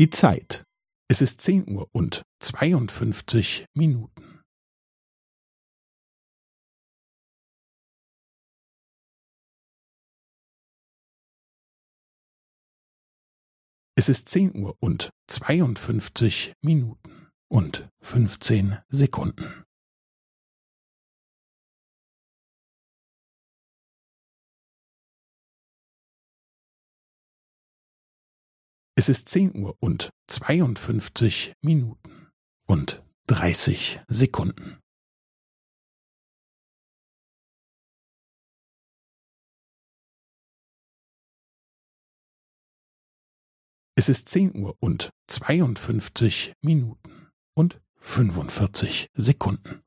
Die Zeit. Es ist zehn Uhr und zweiundfünfzig Minuten. Es ist zehn Uhr und zweiundfünfzig Minuten und fünfzehn Sekunden. Es ist zehn Uhr und zweiundfünfzig Minuten und dreißig Sekunden. Es ist zehn Uhr und zweiundfünfzig Minuten und fünfundvierzig Sekunden.